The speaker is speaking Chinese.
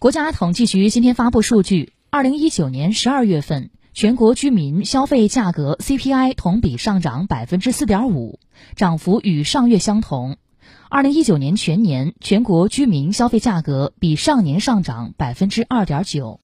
国家统计局今天发布数据，二零一九年十二月份，全国居民消费价格 CPI 同比上涨百分之四点五，涨幅与上月相同。二零一九年全年，全国居民消费价格比上年上涨百分之二点九。